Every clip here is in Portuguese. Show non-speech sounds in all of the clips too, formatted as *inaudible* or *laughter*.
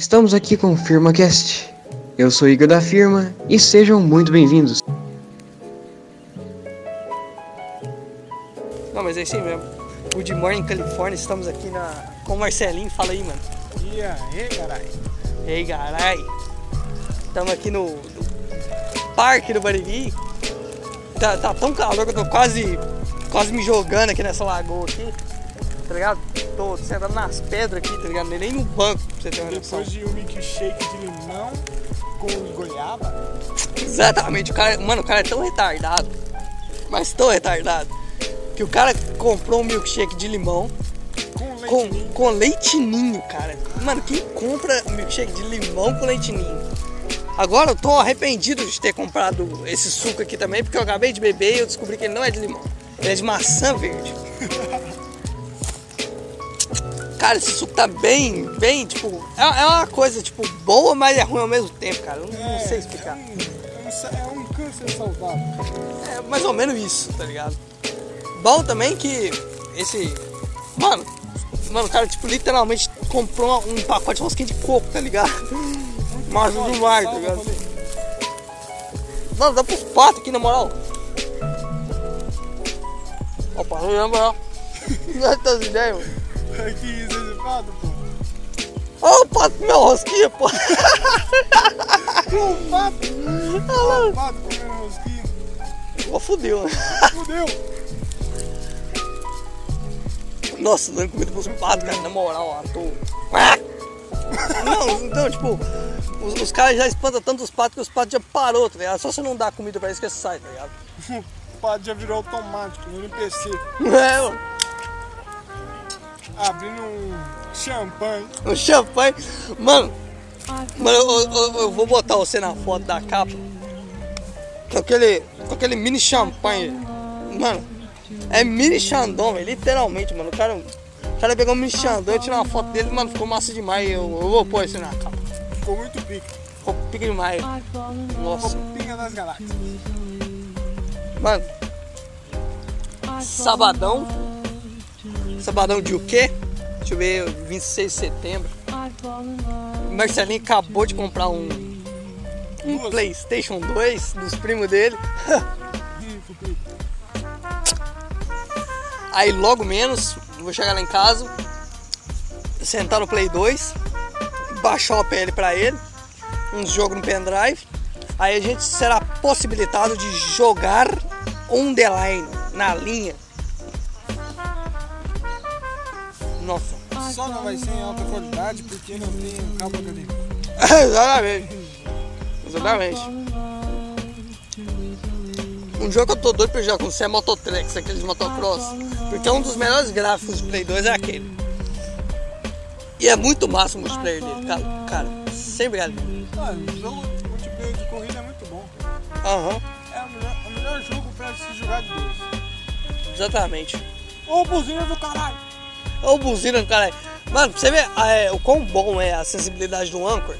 Estamos aqui com o FirmaCast. Eu sou Igor da Firma e sejam muito bem-vindos. Não, mas é assim mesmo. Good Morning Califórnia, estamos aqui na... com o Marcelinho. Fala aí, mano. E aí, caralho? Ei, carai. Estamos aqui no, no parque do Bariri. Tá, tá tão calor que eu tô quase, quase me jogando aqui nessa lagoa aqui. Tá ligado? Tô sentado nas pedras aqui, tá ligado? Nem no banco, pra você ter uma noção. Depois de um milkshake de limão com goiaba, Exatamente, o cara, mano, o cara é tão retardado, mas tão retardado, que o cara comprou um milkshake de limão com com, ninho. com leitinho, cara. Mano, quem compra milkshake de limão com leitinho? Agora eu tô arrependido de ter comprado esse suco aqui também, porque eu acabei de beber e eu descobri que ele não é de limão, ele é de maçã verde. *laughs* Cara, esse suco tá bem, bem, tipo, é, é uma coisa, tipo, boa, mas é ruim ao mesmo tempo, cara. Não, não sei explicar. É um, é um é um câncer saudável. É mais ou menos isso, tá ligado? Bom também que esse. Mano, mano, o cara, tipo, literalmente comprou um pacote de rosquinha de coco, tá ligado? Mas do mar, tá ligado? Mano, dá pros patos aqui, na moral. Opa, não lembra, não. Não é das ideias, mano. Isso, esse pato, pô. Ó, o pato com minha rosquinha, pô. Um pato? Um pato comendo rosquinha. Ó, fudeu, né? Fudeu. Nossa, dando comida pros patos, cara, na moral, ó, tô. Não, então, tipo, os, os caras já espantam tanto os patos que os patos já parou, tá ligado? Só você não dá comida pra eles que eles saem, tá ligado? *laughs* O pato já virou automático no NPC. É, mano. Abrindo um champanhe. O champanhe. Mano, mano, eu, eu- eu vou botar você na foto da capa. Com aquele, com aquele mini champanhe. Mano, é mini Xandão, velho, literalmente, mano. O cara, o cara pegou um mini Xandão, eu tirei uma foto dele, mano, ficou massa demais. Eu, eu vou pôr isso na capa. Ficou muito pica. Ficou pica demais. Nossa. Pinga das galáxias. Mano, sabadão. Sabadão de o quê? Deixa eu ver, 26 de setembro. Marcelinho acabou de comprar um, um. PlayStation 2 dos primos dele. *laughs* Aí logo menos, vou chegar lá em casa, sentar no Play 2, baixar o PL pra ele, uns jogos no pendrive. Aí a gente será possibilitado de jogar on the line, na linha. Nossa. Só não vai ser em alta qualidade porque não tem cabo HD. Exatamente. Exatamente. Um jogo que eu tô doido pra jogar com você é Mototrex, aqueles motocross. Porque um dos melhores gráficos do Play 2 é aquele. E é muito massa o multiplayer dele, cara. Cara, sem brincadeira. Mano, o jogo multiplayer de corrida é muito bom. Aham, É o melhor, o melhor jogo pra se jogar de dois. exatamente. Ô, buzina do caralho! Ô, buzina, cara. Mano, pra você ver é, o quão bom é a sensibilidade do Anchor.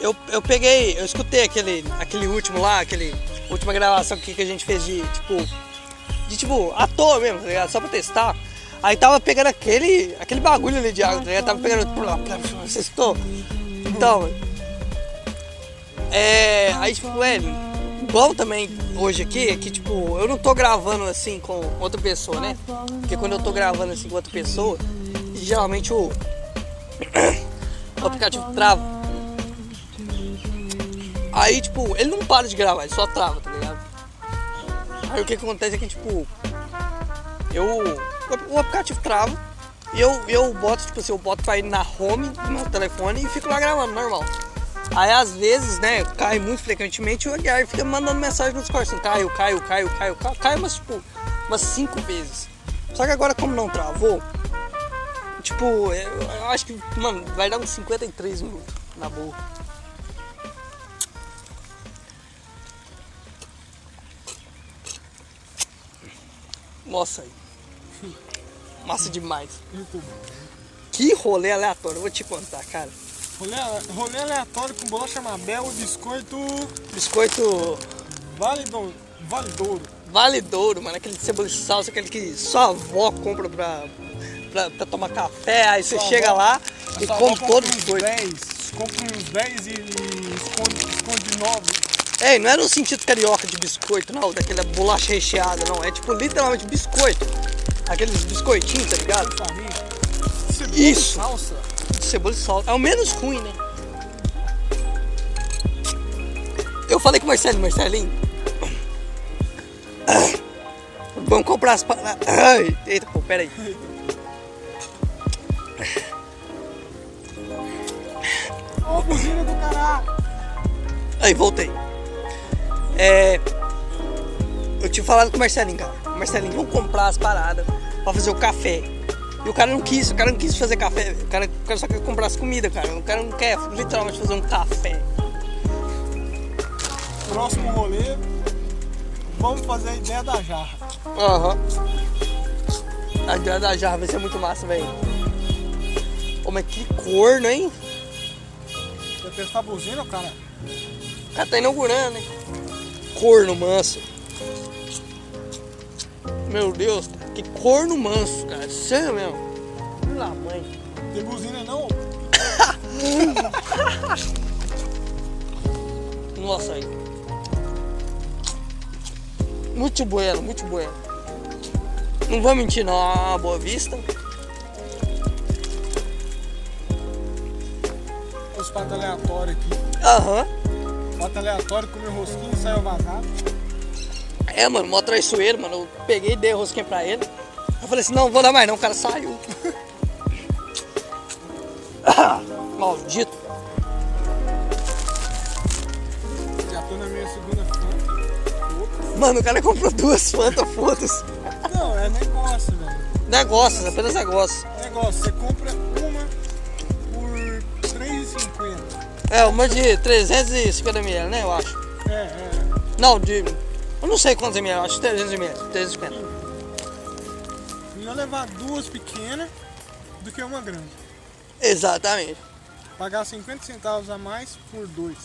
Eu, eu peguei, eu escutei aquele, aquele último lá, aquele última gravação que, que a gente fez de tipo. De tipo, à toa mesmo, tá ligado? Só pra testar. Aí tava pegando aquele, aquele bagulho ali de água, tá ligado? Tava pegando. Você escutou? Então. É. Aí, tipo, é. Bom também hoje aqui é que, tipo, eu não tô gravando assim com outra pessoa, né? Porque quando eu tô gravando assim com outra pessoa, geralmente o, *coughs* o aplicativo trava. Aí, tipo, ele não para de gravar, ele só trava, tá ligado? Aí o que, acontece é que, tipo, eu. O aplicativo trava e eu, eu boto, tipo assim, eu boto pra ir na home meu telefone e fico lá gravando, normal. Aí às vezes, né, cai muito frequentemente e o Aguiar fica mandando mensagem no Discord assim, caiu, caiu, caiu, caiu, caiu, caiu umas, tipo, umas cinco vezes. Só que agora como não travou, tipo, eu, acho que, mano, vai dar uns 53 minutos, na boa. Nossa aí. Massa demais. *laughs* Que rolê aleatório, eu vou te contar, cara. Rolê, rolê aleatório com bolacha Mabel, biscoito Biscoito Vale do, Vale Douro. Vale Douro, mano, aquele de cebola e salsa, aquele que sua avó compra pra, pra, pra tomar café, aí você Sua chega avó- lá e come avó todo o compra uns biscoito. 10 compram uns 10 e, e esconde, esconde 9. É, não é no sentido carioca de biscoito, não, daquela bolacha recheada, não. É tipo literalmente biscoito. Aqueles biscoitinhos, tá ligado? Cebola Isso. e salsa. Cebola e sal. É o menos ruim, né? Eu falei com o Marcelo, Marcelinho. Vamos comprar as paradas. Ai, eita, pô, pera aí. Ô, buzina do caralho. Aí, voltei. É. Eu tinha falado com o Marcelinho, cara. Marcelinho, vamos comprar as paradas pra fazer o café. E o cara não quis, o cara não quis fazer café. O cara, o cara só quer comprar as comidas, cara. O cara não quer literalmente fazer um café. Próximo rolê. Vamos fazer a ideia da jarra. Aham. A ideia da jarra vai ser muito massa, velho. Ô, mas que corno, hein? Quer testar a buzina, cara? O cara tá inaugurando, hein? Corno manso. Meu Deus, cara. Que corno manso, cara. Sério mesmo. Pela mãe. Tem buzina não? *laughs* Nossa, aí. Muito bueno, muito bueno. Não vou mentir, não. A Boa Vista. Os patos aleatórios aqui. Aham. Pato aleatório, comeu rosquinha e saiu vazado. É, mano, mó traiçoeiro, mano. Eu peguei e dei rosquinha pra ele. Eu falei assim, não, vou dar mais não, o cara saiu. *laughs* Maldito. Já tô na minha segunda fã. Mano, o cara comprou duas Fanta, foda-se. Não, é negócio, velho. Negócios, apenas negócio. Negócio, você compra uma por 3,50. É, uma de 350ml, né, eu acho. É, é. Não, de... Eu não sei quantos ml, acho 300ml, 350. Melhor levar duas pequenas do que uma grande. Exatamente. Pagar 50 centavos a mais por dois.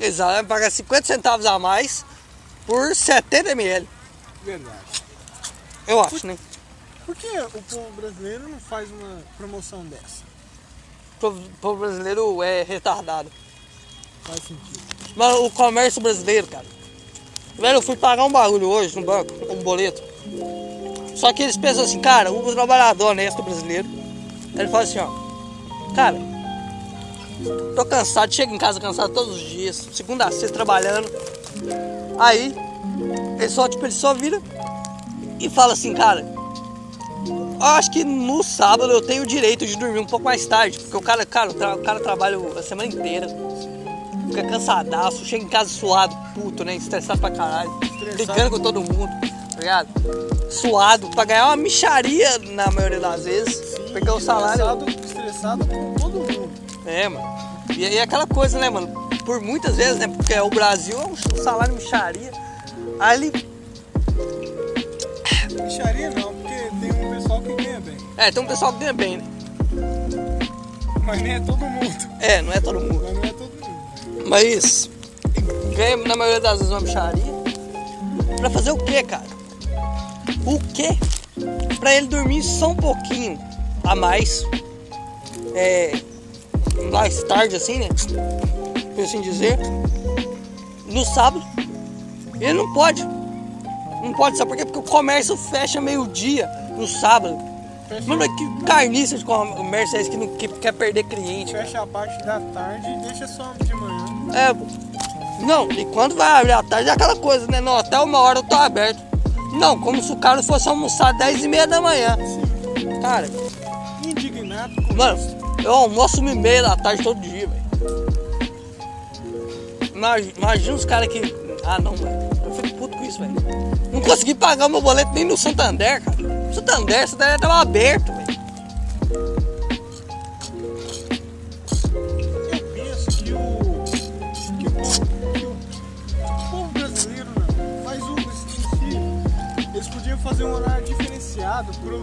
Exato, vai pagar 50 centavos a mais por 70ml. Verdade. Eu acho, né? Por que o povo brasileiro não faz uma promoção dessa? O povo brasileiro é retardado. Faz sentido. Mas o comércio brasileiro, cara. Velho, eu fui pagar um bagulho hoje no banco, um boleto. Só que eles pensam assim, cara, o trabalhador honesto brasileiro, ele fala assim, ó, cara, tô cansado, chego em casa cansado todos os dias, segunda a sexta trabalhando. Aí, ele só, tipo, ele só vira e fala assim, cara, acho que no sábado eu tenho o direito de dormir um pouco mais tarde, porque o cara, cara, o, tra- o cara trabalha a semana inteira fica cansadaço, chega em casa suado, puto, né? Estressado pra caralho, brigando com todo mundo, tá ligado? Suado, pra ganhar uma micharia na maioria das vezes, porque o salário. Estressado, estressado com todo mundo. É, mano. E aí é aquela coisa, né, mano? Por muitas vezes, né? Porque o Brasil é um salário micharia. Aí ele. Micharia não, porque tem um pessoal que ganha bem. É, tem um pessoal que ganha bem, né? Mas nem é todo mundo. É, não é todo mundo. Mas não é todo mundo. Mas ganha na maioria das vezes uma micharia. Pra fazer o quê, cara? O quê? Pra ele dormir só um pouquinho a mais. É. Mais tarde assim, né? Por assim dizer. No sábado. Ele não pode. Não pode, sabe por quê? Porque o comércio fecha meio-dia no sábado. Fecha, Mano, que carniça de comércio é esse que, não, que quer perder cliente? fecha a parte da tarde e deixa só de manhã. É, não, e quando vai abrir à tarde é aquela coisa, né? Não, até uma hora eu tô aberto. Não, como se o cara fosse almoçar às 10 e meia da manhã. Cara, Indignado com mano, isso. eu almoço uma e meia da tarde todo dia, velho. Imagina, os caras que. Ah não, velho. Eu fico puto com isso, velho. Não consegui pagar o meu boleto nem no Santander, cara. Santander, Santander tava aberto, velho. Pro,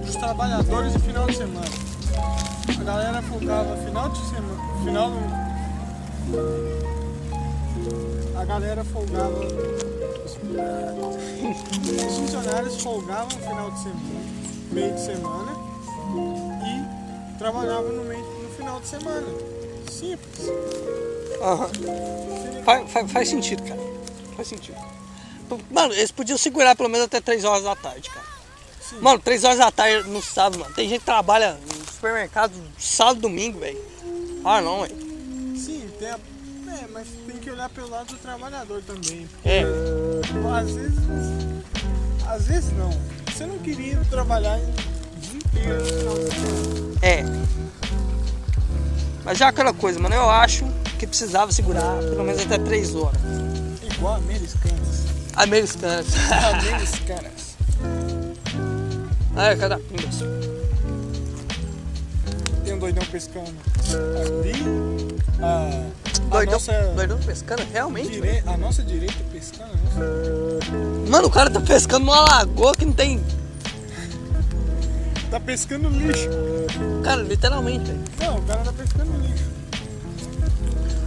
pros trabalhadores de final de semana. A galera folgava final de semana, final do, a galera folgava, os, os funcionários folgavam final de semana, meio de semana e trabalhava no, meio, no final de semana. Simples. Aham. Faz, faz, faz sentido, cara. Faz sentido. Mano, eles podiam segurar pelo menos até 3 horas da tarde, cara. Sim. Mano, 3 horas da tarde no sábado, mano. Tem gente que trabalha no supermercado sábado e domingo, velho. Ah, não, velho. Sim, tem a, é, mas tem que olhar pelo lado do trabalhador também. É. Às vezes. Às vezes não. Você não queria trabalhar o dia inteiro. É. Mas já é aquela coisa, mano, eu acho que precisava segurar pelo menos até 3 horas. Igual americanas. Americanas. *laughs* Americanas. ah, é, cada pingas. Tem um doidão pescando ali. A, a Doidão, nossa. doidão pescando, realmente? Dire... A nossa direita pescando, a nossa Mano, o cara tá pescando numa lagoa que não tem. Tá pescando lixo. Cara, literalmente, velho. Não, o cara tá pescando lixo.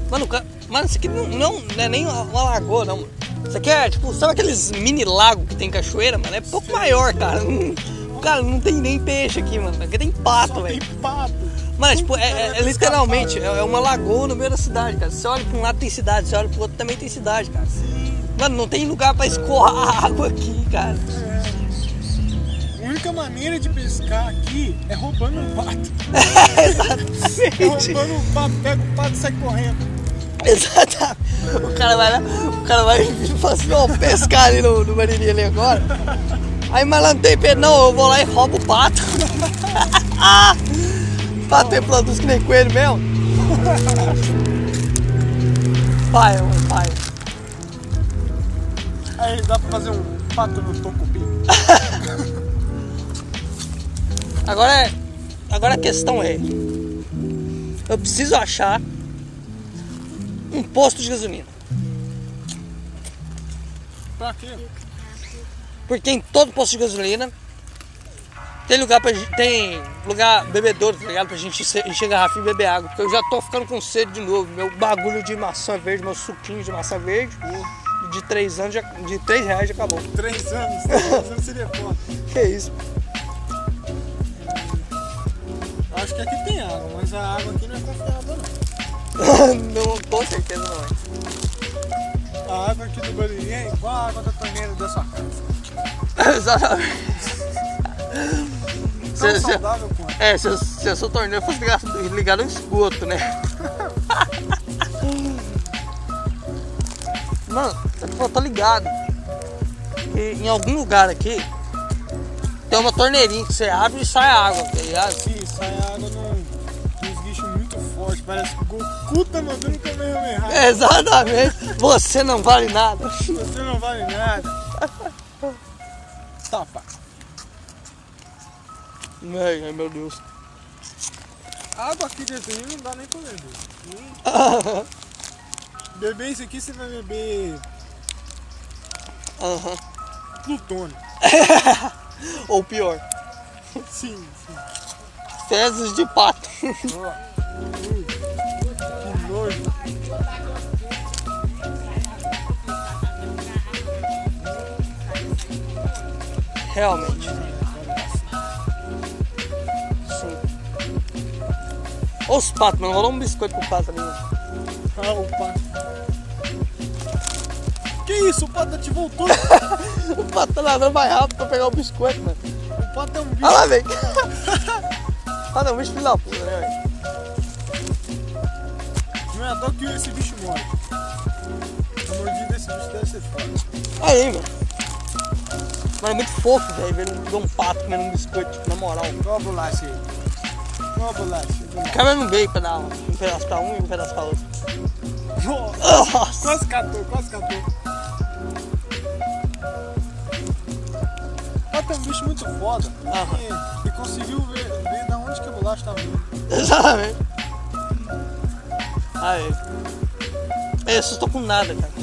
Mano, o cara... Mano, isso aqui não, não, não é nem uma lagoa, não, mano. Isso aqui é tipo, sabe aqueles mini lagos que tem cachoeira, mano? É pouco maior, cara. Não- Cara, não tem nem peixe aqui, mano. Aqui tem pato, Só tem velho. pato. Mano, tipo, é, é- é literalmente, é uma lagoa no meio da cidade, cara. Você olha pra um lado tem cidade, você olha pro outro também tem cidade, cara. Mano, não tem lugar pra escoar água aqui, cara. É. A única maneira de pescar aqui é roubando um pato. *laughs* É, É Exatamente. roubando um pato, pega o pato e sai correndo. *laughs* Exatamente. O cara vai lá, o cara vai e *laughs* fala assim, ó, pescar ali no, no Marini ali agora. Aí malandro tem pé, não, eu vou lá e roubo o pato. *laughs* pato é produz que nem coelho mesmo. Pai, pai. Aí dá pra fazer um pato no tocupi. Agora é. Agora a questão é. Eu preciso achar um posto de gasolina. Pra quê? Porque em todo posto de gasolina tem lugar pra tem lugar bebedouro, tá ligado? Pra gente encher garrafa e beber água. Porque eu já tô ficando com sede de novo. Meu bagulho de maçã verde, meu suquinho de maçã verde, de 3 anos, já, de 3 reais já acabou. Três anos, *laughs* três anos seria foda. Que isso? Acho que aqui tem água, mas a água aqui não é confiável não. *laughs* não, com certeza não é. A água aqui do Bariri é igual a água da torneira da sua casa. Exatamente. Cê- saudável quanto. É, se, se a sua torneira fosse ligada no esgoto, né? *laughs* Mano, eu tô ligado. que em algum lugar aqui tem uma torneirinha que você abre e sai água, tá ligado? Sim, sai água num, Parece que o Goku tá mandando o Kamehameha. Exatamente. Você não vale nada. Você não vale nada. Tapa. Ai, ai, meu Deus. Água aqui dentro não dá nem pra beber. Beber isso aqui, você vai beber Aham. plutônio. *laughs* Ou pior, Sim, sim. fezes de pato. Realmente. Sim. Ô, os patos, mano. Rolou um biscoito pro pato ali. Ah, o pato. Que isso? O pato te voltou? *laughs* O pato tá nadando mais rápido pra pegar o biscoito, mano. O pato é um bicho. Olha lá, velho. Ah, não, bicho filho da puta, né, velho? Toa que esse bicho morre. A mordida desse bicho deve ser forte. Aí, mano. Mano, é muito fofo, velho, ver um, ver um pato comendo um biscoito, tipo, na moral. Qual a bolacha aí? Qual a bolacha? Câmera não veio pra dar um pedaço pra um e um pedaço pra outro. Nossa, Nossa! quase catou, quase catou. Pato é um bicho muito foda. Porque ele conseguiu ver, ver da onde que a bolacha tava vindo. Exatamente. Aí. Eu assustou com nada, cara.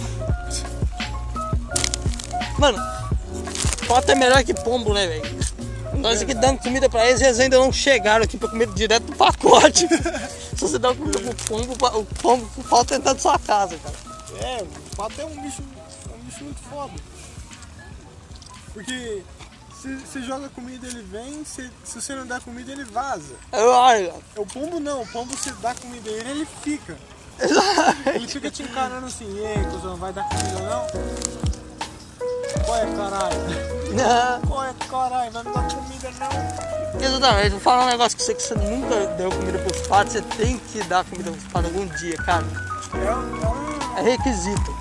Mano, pato é melhor que pombo, né, velho? Nós aqui dando comida pra eles, eles ainda não chegaram aqui pra comer direto do pacote. *laughs* Se você dá comida pro pombo, o pombo o pato dentro da sua casa, cara. É, o pato é um bicho, é um bicho muito foda. Porque você joga comida, ele vem. Se, se você não dá comida, ele vaza. Olha, O pombo não. O pombo, você dá comida a ele, ele fica. Ele fica te encarando assim. E aí, cuzão, vai dar comida não? Qual é, caralho? Qual é, caralho? Vai me dar comida não? Exatamente, vou falar um negócio que você que você nunca deu comida pros patos, você tem que dar comida pros patos algum dia, cara. É, um- é um É requisito.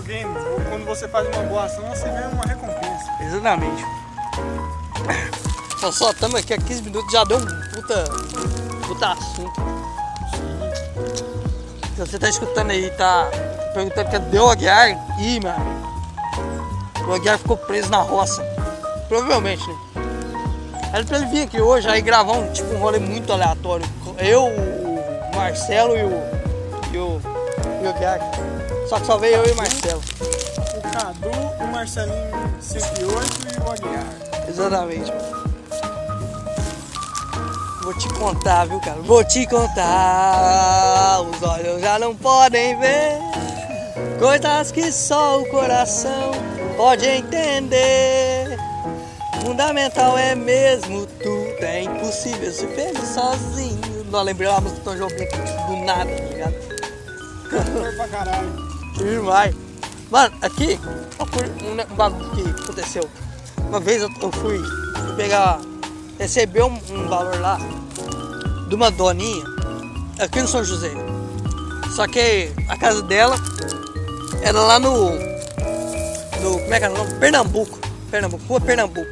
Videogame, quando você faz uma boa ação, você ganha uma recompensa. Exatamente. Nós só estamos aqui há 15 minutos, já deu um puta, puta assunto. Se você tá escutando aí, tá perguntando cadê o Aguiar, ih, mano. O Aguiar ficou preso na roça. Provavelmente, né? Era pra ele vir aqui hoje, aí gravar um, tipo, um rolê muito aleatório. Eu, o Marcelo e o. e o. e o Aguiar. Só que só veio eu e o Marcelo. O Cadu, o Marcelinho 108 e o Aguiar. Exatamente. Vou te contar, viu, cara? Vou te contar. Os olhos já não podem ver. Coisas que só o coração pode entender. Fundamental é mesmo tudo. É impossível se feliz sozinho. Não lembrei a música do Tom Jobim do nada, tá ligado? Foi pra caralho. Demais. Mano, aqui, um, bagulho que aconteceu. Uma vez eu, eu fui, fui pegar, receber um, um valor lá de uma doninha aqui no São José. Só que a casa dela era lá no. no como é que era o nome? Pernambuco. Pernambuco, rua Pernambuco.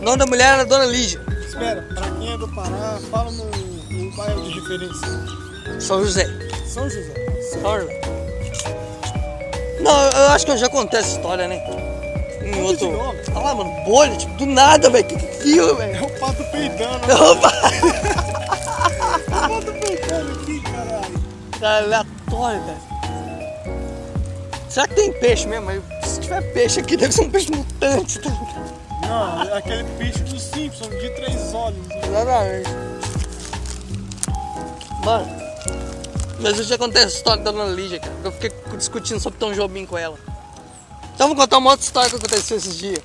O nome da mulher era Dona Lígia, Espera, pra quem é do Pará, fala no, no bairro de referência. São José. São José. São José. Não, eu acho que eu já contei essa história, né? Em outro. Olha lá, mano, bolha, tipo, do nada, velho. Que que é aquilo, velho? *laughs* É o pato peidando. Opa! o pato peidando aqui, caralho. Cara, aleatório, velho. Será que tem peixe mesmo? Se tiver peixe aqui, deve ser um peixe mutante, tá? Não, é aquele peixe dos Simpsons de três olhos. Exatamente. Mano, mas eu já contei essa história da Dona Lígia, cara. Eu fiquei discutindo sobre Tom Jobim com ela. Então vou contar uma outra história que aconteceu esses dias.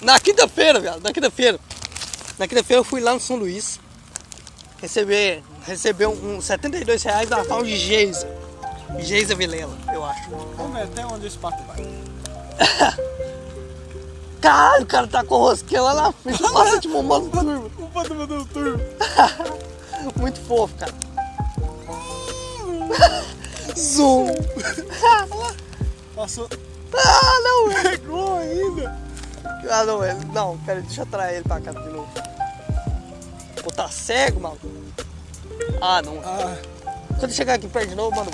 Na quinta-feira, velho, na quinta-feira. Na quinta-feira eu fui lá no São Luís receber, receber um, um 72 reais da tal de Geisa. Geisa Vilela, eu acho. Vamos ver até onde esse pato vai. *laughs* Caralho, o cara tá com rosquinha lá na frente, *laughs* passa de mamando turbo. O pato mandou o turbo. *laughs* Muito fofo, cara. Zoom. *laughs* Passou. Ah, não, *laughs* Pegou ainda. Ah, não, ele, não, pera, deixa eu trazer ele pra cá de novo. Pô, tá cego, mano? Ah, não. Ah, Quando chegar aqui perto de novo, mano.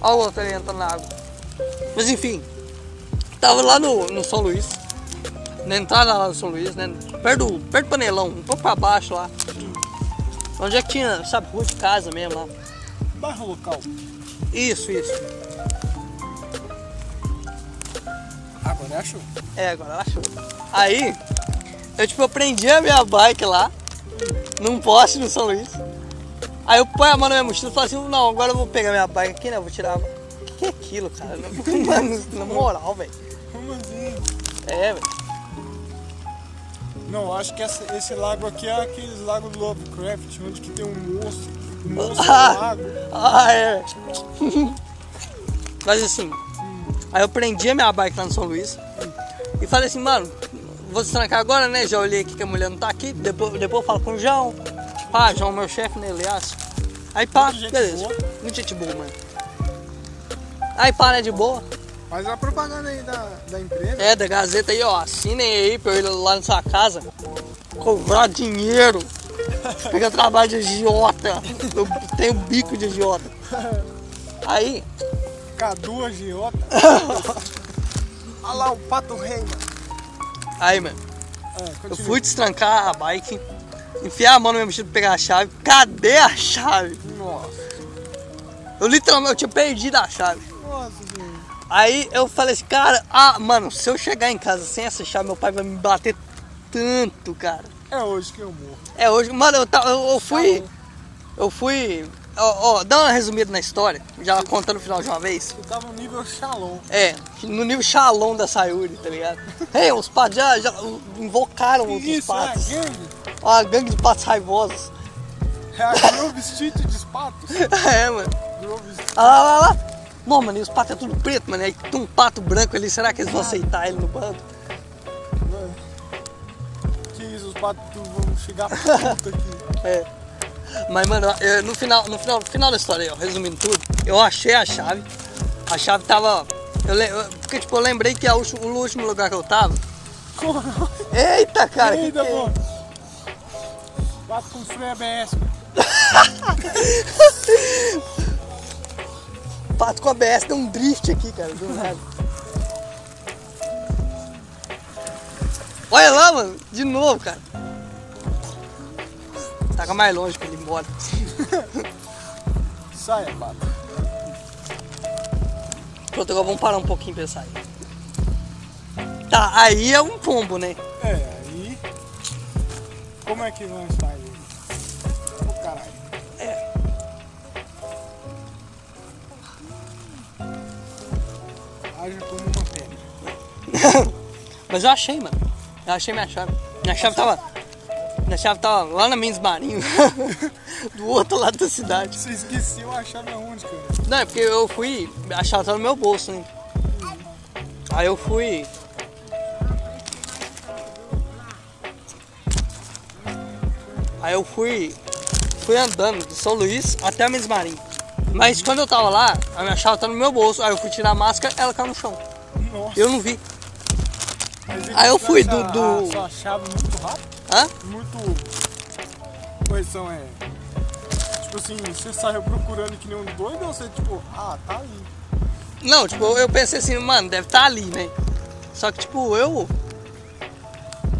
Olha o outro ali entrando na água. Mas enfim, tava lá no, no São Luís. Na entrada lá no São Luís, né? Perto do, perto do panelão, um pouco pra baixo lá. Onde é que tinha, sabe, rua de casa mesmo lá. Bairro local. Isso, isso. Agora achou. É, agora achou. Aí, eu tipo, eu prendi a minha bike lá, num poste no São Luís. Aí eu põe a mão na minha mochila e falo assim, não, agora eu vou pegar minha bike aqui, né? eu Vou tirar. O que, que é aquilo, cara? *laughs* Mano, na moral, velho. Como assim? É, velho. Não, acho que essa- esse lago aqui é aqueles lagos do Lovecraft, onde que tem um monstro. Monstro Ah. lago. Ah, é. *laughs* Mas assim, aí eu prendi a minha bike lá no São Luís e falei assim, mano, vou se trancar agora, né? Já olhei aqui que a mulher não tá aqui, depois, depois eu falo com o João. Pá, João, meu chefe, né, aliás. Aí pá, Muito beleza. boa. Muito gente boa, mano. Aí pá, né, de boa. Faz a propaganda aí da, da empresa. É, da Gazeta aí, ó, assinem aí pra eu ir lá na sua casa cobrar dinheiro. Pegar trabalho de agiota. Eu tenho bico de agiota. Aí, Cadu Agiota. *laughs* Olha lá o Pato Reina. aí, mano, É, eu fui destrancar a bike, enfiar a mão no meu mochila pra pegar a chave. Cadê a chave? Nossa, Eu literalmente eu tinha perdido a chave. nossa, gente. Aí eu falei assim, cara, ah, mano, se eu chegar em casa sem essa chave, meu pai vai me bater tanto, cara. É hoje que eu morro. É, hoje, mano, eu, ta- eu, eu fui. Eu fui ó, ó, dá uma resumida na história, já contando o final de uma vez. Eu tava no nível Shalom. É, no nível Shalom da Sayuri, tá ligado? Ei, os patos já, já invocaram outros isso, é a patos. gangue? Ó, a gangue de patos raivosos. É a Grove Street de patos. *laughs* é, mano. Grove Street. Olha lá, lá, lá. Não, mano, e os patos é tudo preto, mano. Aí tem um pato branco ali, será que eles vão aceitar ele no bando? Os patos vão chegar puto aqui. *laughs* É. Mas, mano, eu- no final, no final, no final da história ó, resumindo tudo, eu achei a chave. A chave tava. Eu, eu- porque, tipo, eu lembrei que a ulti- o último lugar que eu tava. Eita, cara! Eita, que pô. *laughs* Pato com freio ABS. Pato com ABS deu um drift aqui, cara, do nada. Olha lá, mano, de novo, cara. Taca mais longe pra ele ir embora. *laughs* Saia, pato. Pronto, agora vamos parar um pouquinho pra sair. Tá, aí é um pombo, né? É, aí. Como é que vão estar aí? Ô caralho. É. Haja como uma. *laughs* Mas eu achei, mano. Eu achei minha chave. Minha chave tava. Minha chave tava lá na Mendes Marinho. *laughs* do outro lado da cidade. Você esqueceu a chave aonde, cara? Não, é porque eu fui. A chave tava no meu bolso, né? Aí eu fui. Aí eu fui. Fui andando de São Luís até a Mendes Marinho. Mas quando eu tava lá, a minha chave tava no meu bolso. Aí eu fui tirar a máscara, ela caiu no chão. Nossa. Eu não vi. Aí eu fui do- do- sua chave muito rápido? Hã? Muito. Correção é. Tipo assim, você saiu procurando que nem um doido ou você, tipo, ah, tá ali. Não, tipo, eu pensei assim, mano, deve estar ali, né? Só que, tipo, eu.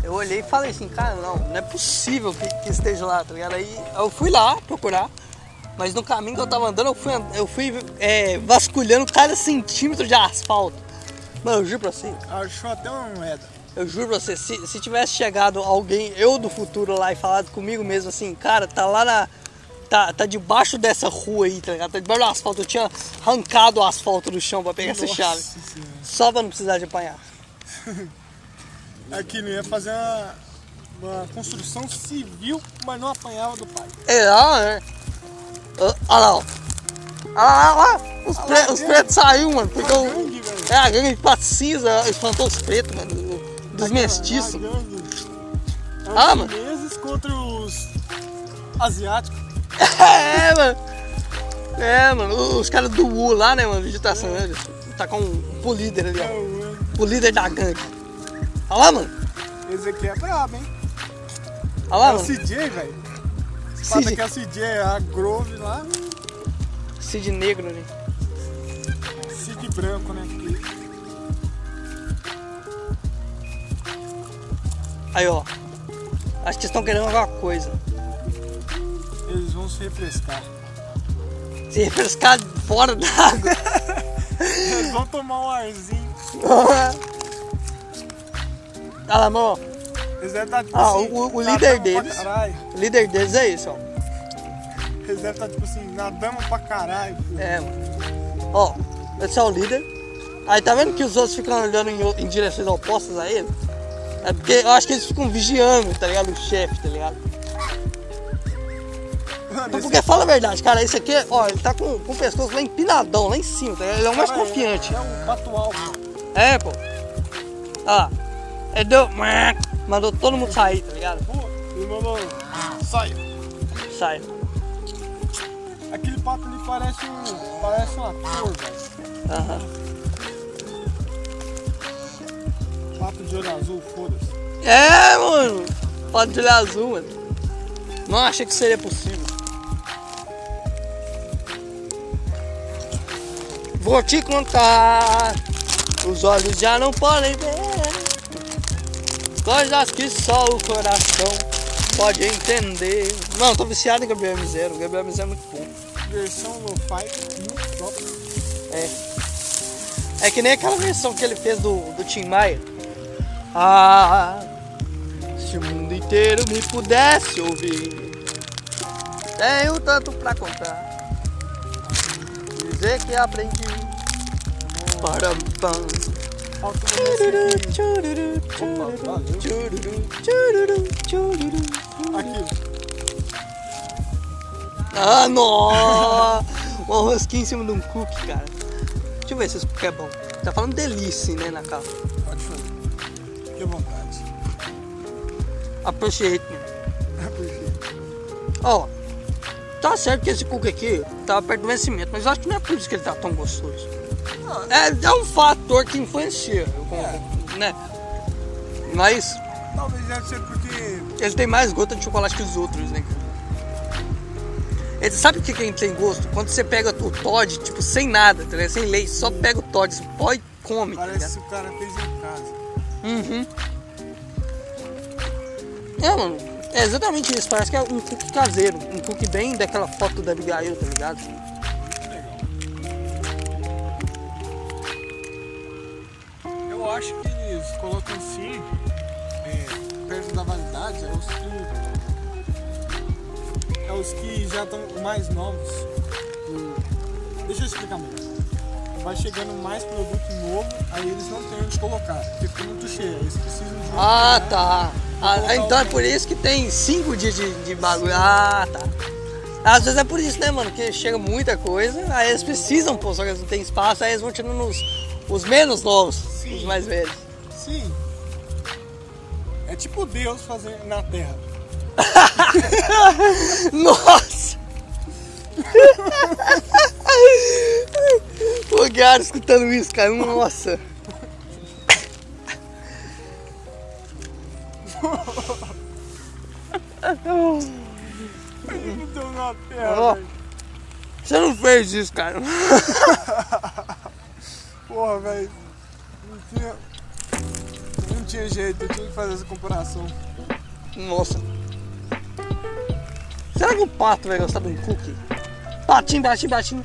Eu olhei e falei assim, cara, não, não é possível que, que esteja lá, tá ligado? Aí eu fui lá procurar, mas no caminho que eu tava andando, eu fui, eu fui é, vasculhando cada centímetro de asfalto. Mano, eu juro pra você, Achou até uma moeda. eu juro pra você, se, se tivesse chegado alguém, eu do futuro lá e falado comigo mesmo assim, cara, tá lá na. Tá, tá debaixo dessa rua aí, tá ligado? Tá debaixo do asfalto. Eu tinha arrancado o asfalto do chão pra pegar essa Nossa chave. Senhora. Só pra não precisar de apanhar. *laughs* Aqui não ia fazer uma, uma construção civil, mas não apanhava do pai. É né? Ah, Olha lá, ó. Olha lá, olha lá. Os, pre- os pretos saíram, mano. Porque Uma o- gangue, é a gangue cinza espantou os pretos, mano. Dos mestiços. Uma gangue. É Ah, os mano. chineses contra os asiáticos. *laughs* É, mano. É, mano. Os caras do U lá, né, mano? Digitação, né? Tá com o líder ali, É, ó. o- O líder da gangue. Olha lá, mano. Esse aqui é brabo, hein? Olha lá, É o mano. CJ, velho. Esse aqui é o CJ, é a Grove lá. Cid negro, né? Cid branco, né? Aí, ó. Acho que estão querendo alguma coisa. eles vão se refrescar. Se refrescar fora d'água. *laughs* Eles vão tomar um arzinho. Olha lá, mano. Eles devem estar tipo Ah, assim. o- o nadando líder deles. O líder deles é esse, ó. Eles devem estar tipo assim, nadando pra caralho. pô. É, mano. Ó, esse é o líder. Aí tá vendo que os outros ficam olhando em, em direções opostas a ele? É porque eu acho que eles ficam vigiando, tá ligado? O chefe, tá ligado? Mano, Então, porque fala a verdade, cara, esse aqui, ó, ele tá com, com o pescoço lá empinadão, lá em cima, tá ligado? Ele é o mais cara confiante. É, é um pato alto. É, pô. Ó, ele deu. Mandou todo mundo sair, tá ligado? Pô, ele mandou. Sai. Sai. Aquele pato ali parece um. Parece um ator, velho. Aham. Pato de olho azul, foda-se. É, mano. Pato de olho azul, mano. Não achei que seria possível. Vou te contar. Os olhos já não podem ver. Coisas que só o coração pode entender. Não, tô viciado em Gabriel M0. O Gabriel M0 é muito bom. Versão lo-fi, muito top. É. É que nem aquela versão que ele fez do, do Tim Maia. Ah, se o mundo inteiro me pudesse ouvir, tenho tanto pra contar. dizer que aprendi. Para pam. Falta um negócio aqui. Ah, nossa! Uma rosquinha em cima de um cookie, cara. Deixa eu ver se esse cookie é bom. Tá falando delícia, né, na capa. Pode fazer. Fique à vontade. Appreciate me. É porque. Ó, tá certo que esse cookie aqui tá perto do vencimento, mas eu acho que não é por isso que ele tá tão gostoso. É, é um fator que influencia, eu concordo, né? Mas Talvez deve ser porque. Ele tem mais gota de chocolate que os outros, né? cara? Ele, sabe o que, que ele tem gosto? Quando você pega o Todd, tipo, sem nada, tá ligado? sem leite, só pega o Todd, você põe e come, tá Parece ligado? que o cara fez em casa. Uhum. É, mano, é exatamente isso. Parece que é um cookie caseiro. Um cookie bem daquela foto da Abigail, tá ligado? Eu acho que eles colocam assim, é, perto da validade, é os que. É os que já estão mais novos. Deixa eu explicar melhor. Vai chegando mais produto novo, aí eles não têm onde colocar, porque fica muito cheio. Eles precisam de um Ah, lugar. tá. Ah, então é por isso que tem cinco dias de, de bagulho. Ah, tá. Às vezes é por isso, né, mano? Que chega muita coisa, aí eles precisam, pô, só que eles não têm espaço, aí eles vão tirando os, os menos novos, Sim. os mais velhos. Sim. Tipo Deus fazendo na Terra. *laughs* Nossa! *laughs* o Garo escutando isso, cara. Nossa! Deus na Terra, velho. Você não fez isso, cara. *laughs* Porra, velho. Não tinha. Tinha jeito, eu tinha que fazer essa comparação. Nossa. Será que o pato vai gostar de um cookie? Patinho, baixinho, baixinho.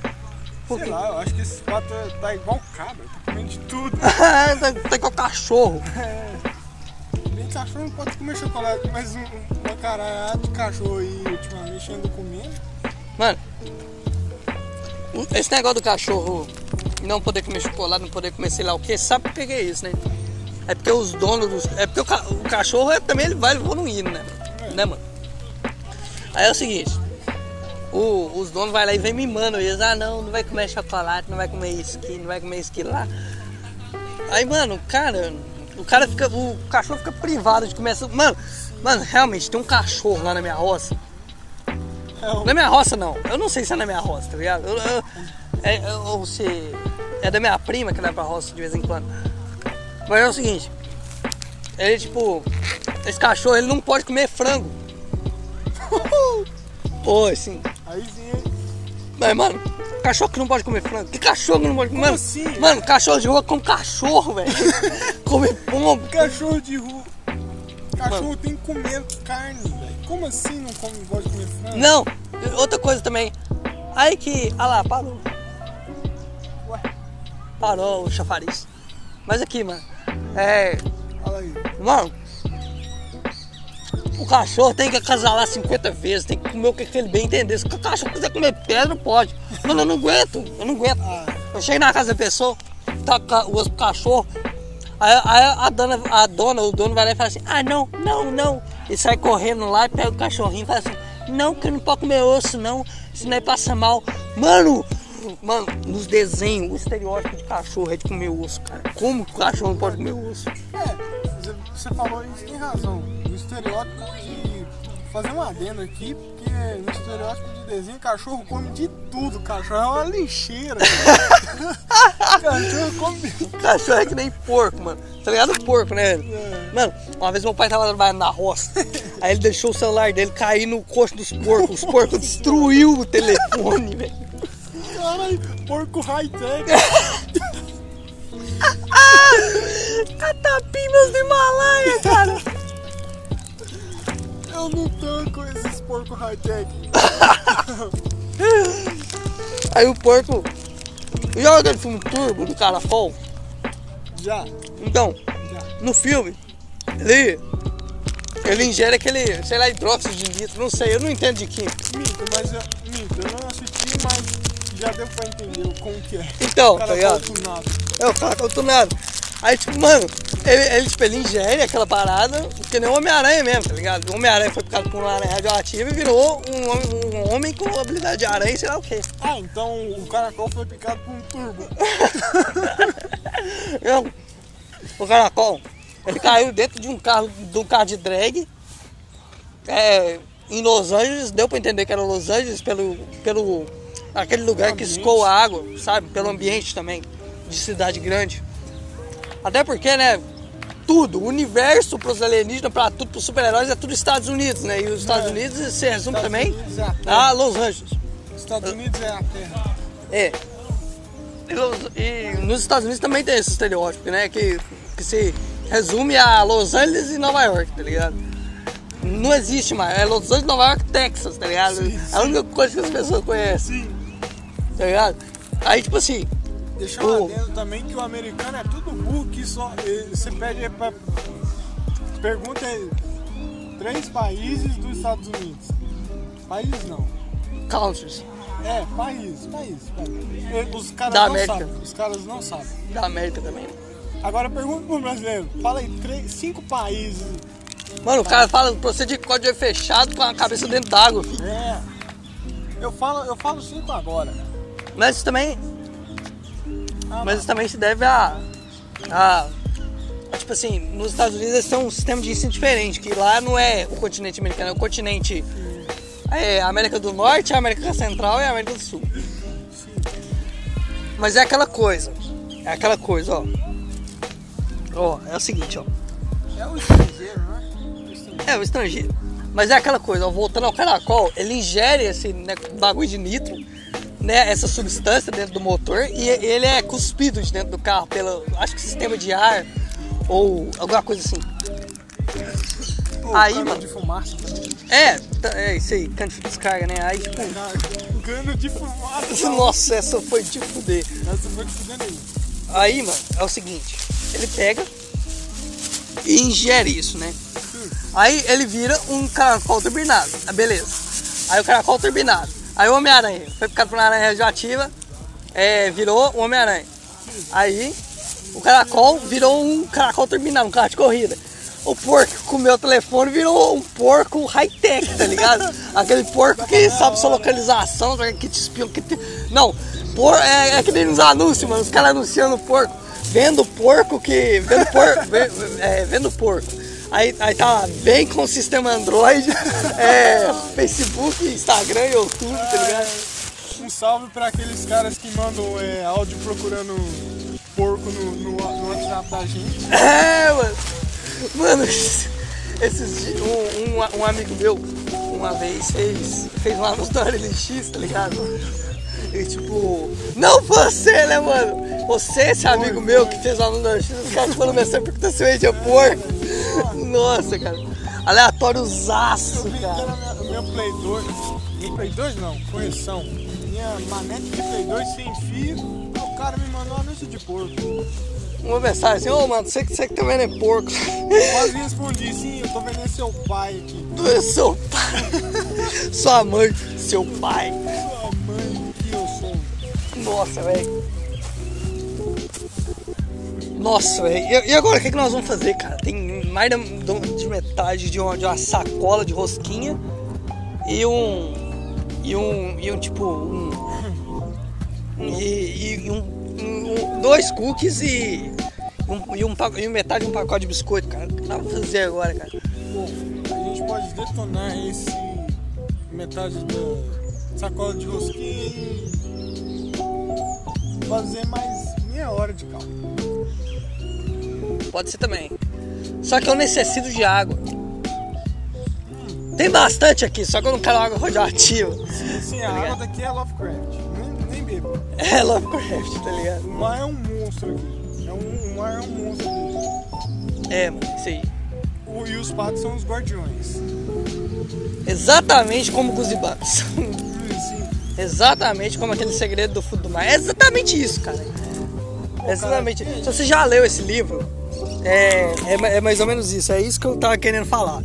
Sei lá, eu acho que esse pato tá igual cabra, tá comendo de tudo. *laughs* tá, tá igual cachorro. É. Nem cachorro não pode comer chocolate, mas um, uma caralhada de cachorro aí ultimamente anda comendo. Mano, esse negócio do cachorro não poder comer chocolate, não poder comer sei lá o que, sabe por que é isso, né? É porque os donos dos. É porque o, ca- o cachorro é- também ele vai evoluindo, né? Né, mano? Aí é o seguinte. o- os donos vai lá e vem mimando eles. Ah, não, não vai comer chocolate, não vai comer isso aqui, não vai comer isso aqui lá. Aí, mano, cara, o cara fica. O cachorro fica privado de comer. Mano, mano, realmente, tem um cachorro lá na minha roça. É um- Na minha roça não. Eu não sei se é na minha roça, tá ligado? Eu- eu- é, é- ou se é da minha prima que leva pra roça de vez em quando. Mas é o seguinte. Ele tipo. Esse cachorro ele não pode comer frango. *laughs* Pô, assim. Aí sim, hein? Mas, mano, cachorro que não pode comer frango. Que cachorro que não pode comer? Mano, assim? mano, cachorro de rua come cachorro, velho. *laughs* come pombo. Cachorro de rua. Cachorro tem que comer carne, velho. Como assim não come, pode comer frango? Não, outra coisa também. Aí que. Ah lá, parou. Ué. Parou o chafariz. Mas aqui, mano. É. Fala aí. Mano. O cachorro tem que acasalar 50 vezes, tem que comer o que ele bem entender. Se o cachorro quiser comer pedra, pode. Mano, eu não aguento, eu não aguento. Ah. Eu chego na casa da pessoa, tá o cachorro. Aí, aí a, dona, a dona, o dono vai lá e fala assim: Ah, não, não, não. E sai correndo lá e pega o cachorrinho e fala assim: Não, que não pode comer osso, não. Senão ele passa mal. Mano, mano, nos desenhos, o estereótipo de cachorro é de comer osso, cara. Como que o cachorro não pode comer osso? É, você- falou isso, tem razão. No estereótipo de. Fazer um adendo aqui, porque no estereótipo de desenho, cachorro come de tudo. Cachorro é uma lixeira. *laughs* cachorro come. Cachorro é que nem porco, mano. Tá ligado? Porco, né? É. Mano, uma vez meu pai tava trabalhando na roça. Aí ele deixou o celular dele cair no coxo dos porcos. Os porcos destruiu o telefone, *laughs* velho. Caralho, porco high-tech. *laughs* Catapinas do Himalaia, cara. Eu não tanco esses porco high-tech. *laughs* Aí o porco. Joga aquele filme Turbo do Caracol. Já, Então, já. no filme, ele. Ele ingere aquele, sei lá, hidróxido de nitro, não sei, eu não entendo de química. Minto, mas eu, minto, eu não assisti, mas já deu pra entender como que é. Então, tá ligado? É o cara tunado. Aí, tipo, mano, ele, ele, tipo, ele ingere aquela parada, que nem o Homem-Aranha mesmo, tá ligado? O Homem-Aranha foi picado por uma aranha radioativa e virou um, homem- um homem com habilidade de aranha sei lá o quê. Ah, então o caracol foi picado por um turbo. *laughs* Eu, o caracol, ele caiu dentro de um carro, de um carro de drag. É, em Los Angeles, deu pra entender que era Los Angeles pelo, pelo aquele lugar que escoa a água, sabe? Pelo ambiente também, de cidade grande. Até porque, né? Tudo, o universo pros alienígenas, pra tudo, pros super-heróis, é tudo Estados Unidos, né? E os Estados É. Unidos se resume Estados também Unidos é a terra. a Los Angeles. Estados Unidos é a terra. É. E, Los- e nos Estados Unidos também tem esse estereótipo, né? Que, que se resume a Los Angeles e Nova York, tá ligado? Não existe mais. É Los Angeles, Nova York, Texas, tá ligado? Sim, É a única coisa que as pessoas conhecem, Sim. Tá ligado? Aí, tipo assim, Deixar O- lá dentro também que o americano é tudo burro que só. Você pede pra. Pergunta aí. Três países dos Estados Unidos. País não. countries É, país, país, país. Os caras Da não América. sabem. Os caras não sabem. da América também. Agora pergunta pro brasileiro. Fala aí, três, cinco países. Mano, o cara fala pra você de código fechado com a cabeça dentro d'água. É. Eu falo, eu falo cinco agora. Mas isso também. Mas isso também se deve a. a tipo assim, nos Estados Unidos eles têm um sistema de ensino diferente, que lá não é o continente americano, é o continente. É a América do Norte, a América Central e a América do Sul. Mas é aquela coisa. É aquela coisa, ó. Ó, é o seguinte, ó. É o estrangeiro, né? É, o estrangeiro. Mas é aquela coisa, ó, voltando ao caracol, ele ingere esse né, bagulho de nitro, né, essa substância dentro do motor, e ele é cuspido de dentro do carro pelo, acho que sistema de ar, ou alguma coisa assim. Pô, Aí, cano mano. de fumaça também. É, tá- é isso aí, cano de descarga, né? Aí, tipo, Cano de fumaça. *laughs* nossa, essa foi de fuder. Essa foi que fudendo aí. Aí, mano, é o seguinte, ele pega e ingere isso, né? Aí ele vira um caracol turbinado. Ah, beleza. Aí o caracol turbinado. Aí o Homem-Aranha foi picado por uma aranha radioativa, é, virou o Homem-Aranha. Aí o caracol virou um caracol turbinado, um carro de corrida. O porco comeu o telefone virou um porco high-tech, tá ligado? *laughs* Aquele porco que sabe sua localização, que te espiou. Que te... Não, por... é, é que nem nos anúncios, mano. Os caras anunciando porco. Vendo porco que. Vendo porco. *laughs* é, vendo porco. Aí, aí tá bem com o sistema Android, *laughs* é, Facebook, Instagram, YouTube, tá ligado? Um salve pra aqueles caras que mandam é, áudio procurando porco no, no, no WhatsApp da gente. *laughs* É, mano. Mano, *laughs* esses dias, um, um, um amigo meu, uma vez, fez, fez um anúncio da LX, tá ligado? E tipo, não você, né, mano? Você, esse amigo meu que fez o anúncio da LX, os caras foram mensagem perguntando se eu ia porco. Nossa, cara. Aleatóriozaço, Eu vi que cara. minha- meu Play 2. Meu Play 2 não, correção. Minha manete de Play 2 sem fio. O cara me mandou um anúncio de porco. Uma mensagem assim, ô mano, você que você que também é porco. Eu quase respondi, sim, eu tô vendendo seu pai aqui. Tu *laughs* é seu pai. Sua mãe, seu pai. Sua mãe. Nossa, velho. Nossa, velho. E, agora o que, que nós vamos fazer, cara? Tem mais de metade de uma, de uma sacola de rosquinha e um. E um. E um tipo. Um. e, e um, um- Dois cookies e. Um, e, um, e metade de um pacote de biscoito, cara. O que nós vamos fazer agora, cara? Bom, a gente pode detonar esse metade da sacola de rosquinha fazer mais meia hora de calma. Pode ser também. Só que eu necessito de água. Tem bastante aqui, só que eu não quero água radioativa. Sim, a água daqui é Lovecraft. Nem, nem bebo. É Lovecraft, tá ligado? O mar é um monstro aqui. É um, o mar é um monstro aqui. É, mano, isso aí. O- e os patos são os guardiões. Exatamente como Guzibatos. Sim. *laughs* exatamente como aquele segredo do fundo do mar. É exatamente isso, cara. É exatamente. Se você já leu esse livro, é, é, é mais ou menos isso. É isso que eu tava querendo falar.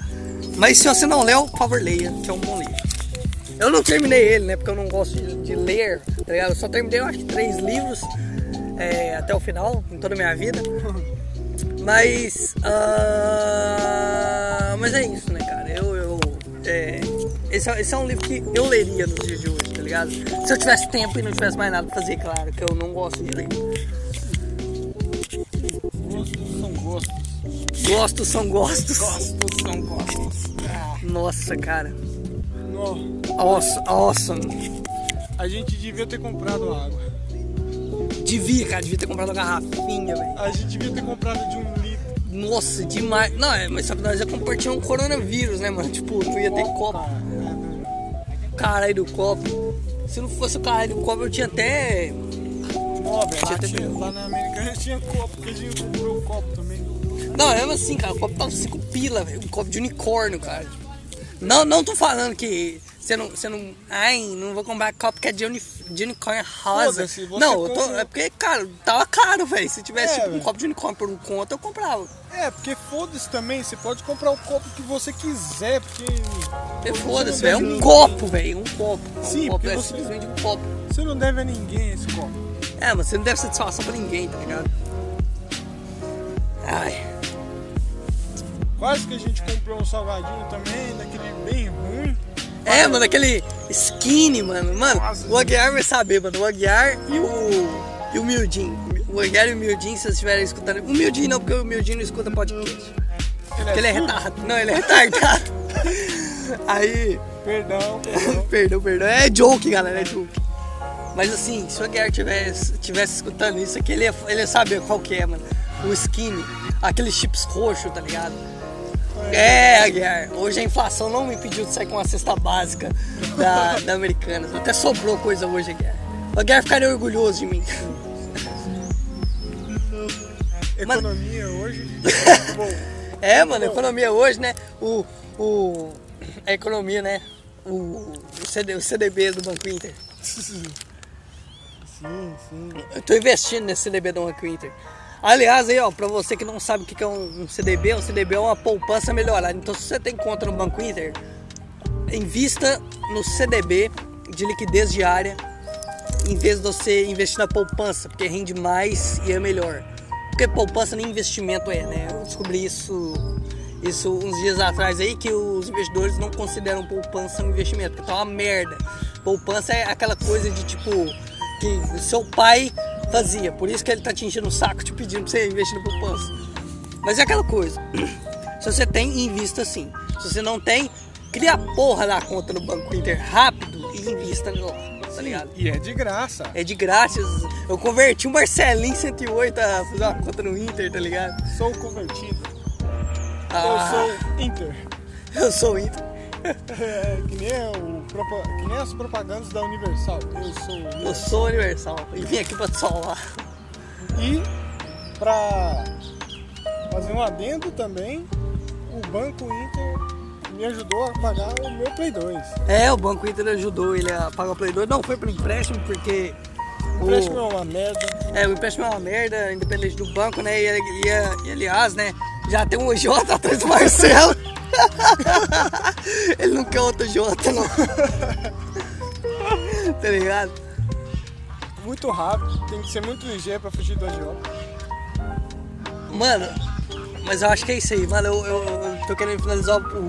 Mas se você não leu, por favor, leia, que é um bom livro. Eu não terminei ele, né? Porque eu não gosto de, de ler, tá ligado? Eu só terminei, eu acho que três livros é, até o final, em toda a minha vida. Mas. Uh, mas é isso, né, cara? Eu. eu é, esse, é, esse, é um livro que eu leria nos dias de hoje, ligado? Se eu tivesse tempo e não tivesse mais nada pra fazer, claro, que eu não gosto de ler. Gostos são gostos. Gostos são gostos. Gostos são gostos. Nossa, cara. No. Awesome. awesome. A gente devia ter comprado água. Devia, cara, devia ter comprado uma garrafinha, velho. A gente devia ter comprado de um litro. Nossa, demais. Não, é, mas só que nós ia compartilhar um coronavírus, né, mano? Tipo, tu ia ter copo. Caralho do copo. Se não fosse o caralho do copo, eu tinha até. Pobre, tinha até... lá na América já tinha copo, porque a gente comprou o copo também. Não, é assim, cara, o copo tava 5 pila, velho. Um copo de unicórnio, cara. Não, não tô falando que você não, você não. Ai, não vou comprar copo que é de, uni, de unicórnio rosa. Não, eu tô, é porque, cara, tava caro, velho. Se tivesse é, tipo, um copo de unicórnio por um conto, eu comprava. É, porque foda-se também, você pode comprar o copo que você quiser, porque. É foda-se, velho. É um copo, velho. Um copo. Sim, um copo é você, simplesmente um copo. Você não deve a ninguém esse copo. É, mas você não deve satisfação pra ninguém, tá ligado? Ai. Quase que a gente comprou um salgadinho também, daquele bem ruim. É, mano, aquele skinny, mano. Mano, Nossa, o Aguiar vai saber, mano. O Aguiar e o. E o Mildin. O Aguiar e o Mildin, se vocês estiverem escutando. O Mildin não, porque o Mildin não escuta podcast. Ele porque é ele é retardado. Não, ele é retardado. *laughs* Aí. Perdão, *laughs* perdão. perdão, perdão. É joke, galera, é joke. Mas assim, se o Aguiar tivesse, tivesse escutando isso aqui, ele ia, ele ia saber qual que é, mano. O skinny. Aqueles chips roxos, tá ligado? É, Aguiar. Hoje a inflação não me impediu de sair com uma cesta básica da, da Americanas. Até sobrou coisa hoje, Aguiar. O Aguiar ficaria orgulhoso de mim. *laughs* Economia mano... hoje. *laughs* é, mano, economia hoje, né? O. o a economia, né? O, o, CD, o CDB do Banco Inter. Sim, sim. Eu tô investindo nesse CDB do Banco Inter. Aliás, aí, ó, pra você que não sabe o que é um, CDB, um CDB é uma poupança melhorada. Então, se você tem conta no Banco Inter, invista no CDB de liquidez diária em vez de você investir na poupança, porque rende mais e é melhor. Porque poupança nem investimento é, né? Eu descobri isso, isso uns dias atrás aí, que os investidores não consideram poupança um investimento, porque tá uma merda. Poupança é aquela coisa de tipo, que seu pai fazia. Por isso que ele tá te enchendo o saco te pedindo pra você investir no poupança. Mas é aquela coisa. Se você tem, invista sim. Se você não tem, cria a porra da conta no Banco Inter rápido e invista lá. Tá ligado? E é de graça. É de graça. Eu converti um Marcelinho 108 a fazer uma conta no Inter, tá ligado? Sou convertido. Ah. Eu sou Inter. *laughs* Eu sou Inter. *laughs* É, que, nem o, que nem as propagandas da Universal. Eu sou Universal. Eu sou Universal. E vim aqui pra te salvar. E pra fazer um adendo também, o Banco Inter me ajudou a pagar o meu Play 2. É, o Banco Inter ajudou ele a pagar o Play 2. Não foi pro empréstimo, porque. O empréstimo o... é uma merda. É, o empréstimo é uma merda, independente do banco, né? E, e, e aliás, né? Já tem um J atrás do Marcelo. *laughs* Ele não quer outro J, não. *laughs* tá ligado? Muito rápido, tem que ser muito ligeiro pra fugir do agiota. Mano, mas eu acho que é isso aí, mano. Eu, eu, eu tô querendo finalizar o,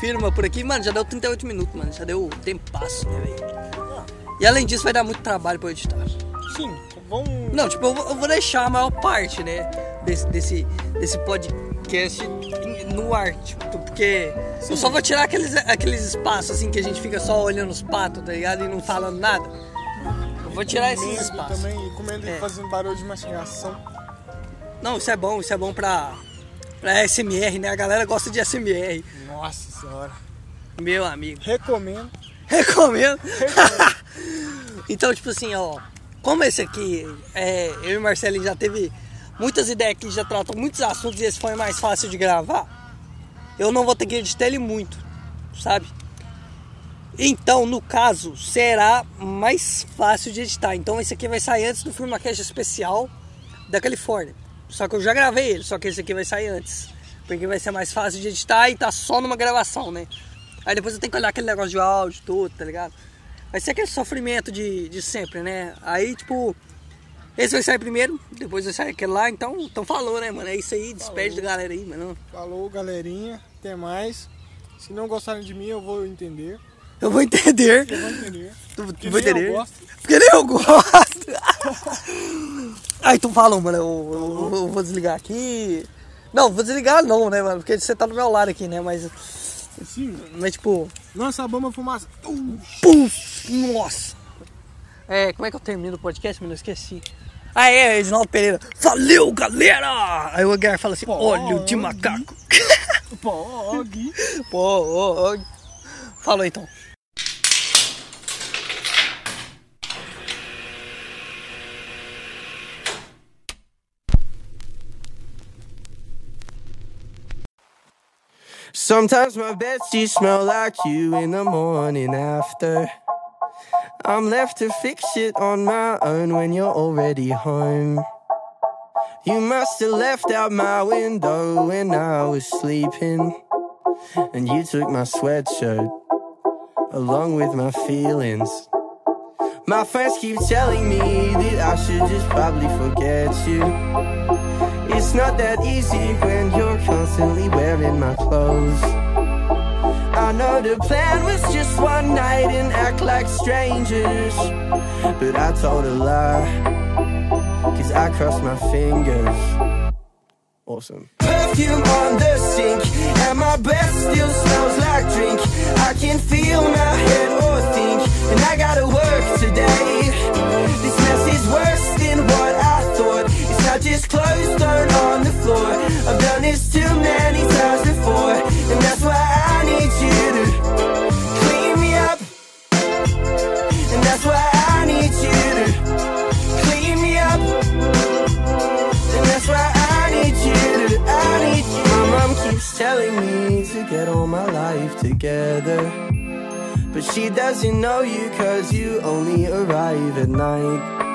firma por aqui, mano. Já deu 38 minutos, mano. Já deu tempo passo, né, velho? E além disso, vai dar muito trabalho pra eu editar. Sim, vamos. Não, tipo, eu, vou deixar a maior parte, né? Desse, desse, desse podcast no ar, tipo, porque Sim. eu só vou tirar aqueles, aqueles espaços assim que a gente fica só olhando os patos, tá ligado? E não falando nada. Eu vou tirar esses espaços. também, comendo é. e fazendo barulho de mastigação. Não, isso é bom, isso é bom pra, pra SMR, né? A galera gosta de SMR. Nossa senhora. Meu amigo. Recomendo. Recomendo. Recomendo. *laughs* então, tipo assim, ó. Como esse aqui, é, eu e o Marcelinho já teve muitas ideias que já tratam muitos assuntos e esse foi mais fácil de gravar, eu não vou ter que editar ele muito, sabe? Então, no caso, será mais fácil de editar. Então, esse aqui vai sair antes do FirmaCast especial da Califórnia. Só que eu já gravei ele, só que esse aqui vai sair antes. Porque vai ser mais fácil de editar e tá só numa gravação, né? Aí depois eu tenho que olhar aquele negócio de áudio, tudo, tá ligado? Vai ser aquele sofrimento de, de sempre, né? Aí, tipo, esse vai sair primeiro, depois vai sair aquele lá, então, então falou, né, mano? É isso aí, despede da galera aí, mano. Falou, galerinha. Até mais. Se não gostarem de mim, eu vou entender. Eu vou entender. Eu vou entender. Tu, Porque nem entender. eu gosto. Porque nem eu gosto. Aí então falou, mano. Eu, eu- eu vou desligar aqui. Não, vou desligar não, né, mano? Porque você tá do meu lado aqui, né? Mas, Sim. mas tipo, Lança a bomba fumaça. pum! Nossa! É, como é que eu termino o podcast, mano? Eu esqueci. Ah, é, Reginaldo Pereira. Valeu, galera! Aí o Edgar fala assim: olho de macaco. Ô, ô. *laughs* Falou então. Sometimes my besties smell like you in the morning after. I'm left to fix it on my own when you're already home. You must have left out my window when I was sleeping. And you took my sweatshirt along with my feelings. My friends keep telling me that I should just probably forget you. It's not that easy when you're constantly wearing my clothes. I know the plan was just one night and act like strangers. But I told a lie, cause I crossed my fingers. Awesome. Perfume on the sink, and my breath still smells like drink. I can feel my head or think, and I gotta work today. This mess is worse It's just clothes thrown on the floor. I've done this too many times before, and that's why I need you to clean me up. And that's why I need you to clean me up. And that's why I need you to, I need you. My mom keeps telling me to get all my life together. But she doesn't know you cause you only arrive at night.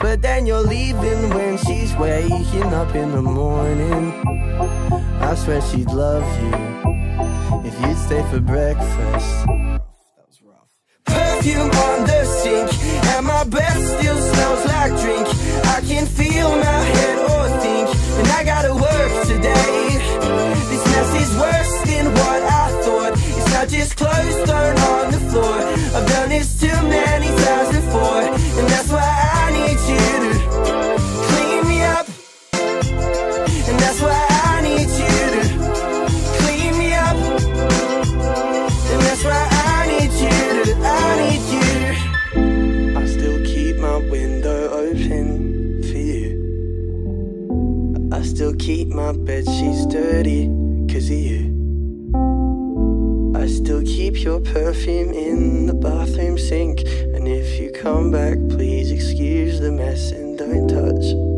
But then you're leaving when she's waking up in the morning. I swear she'd love you if you'd stay for breakfast. Perfume on the sink, and my breath still smells like drink. I can feel my head or think, and I gotta work today. This mess is worse than what I thought. It's not just clothes thrown on the floor. I've done this too many times before, and that's why I keep my window open for you. I still keep my bed sheets dirty cause of you. I still keep your perfume in the bathroom sink. If you come back, please excuse the mess and don't touch